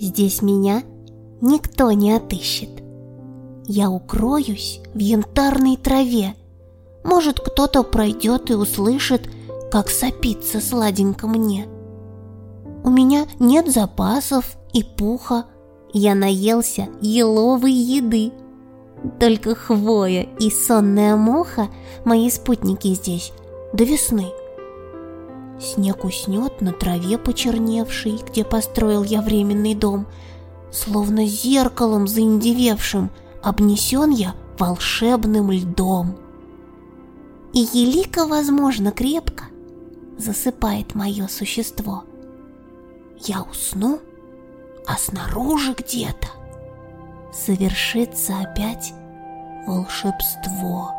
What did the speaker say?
Здесь меня никто не отыщет. Я укроюсь в янтарной траве. Может, кто-то пройдет и услышит, как сопится сладенько мне. У меня нет запасов и пуха, я наелся еловой еды. Только хвоя и сонная муха мои спутники здесь до весны. Снег уснет на траве почерневшей, где построил я временный дом, словно зеркалом заиндевевшим, обнесен я волшебным льдом. И елика, возможно, крепко засыпает мое существо. Я усну, а снаружи где-то совершится опять волшебство.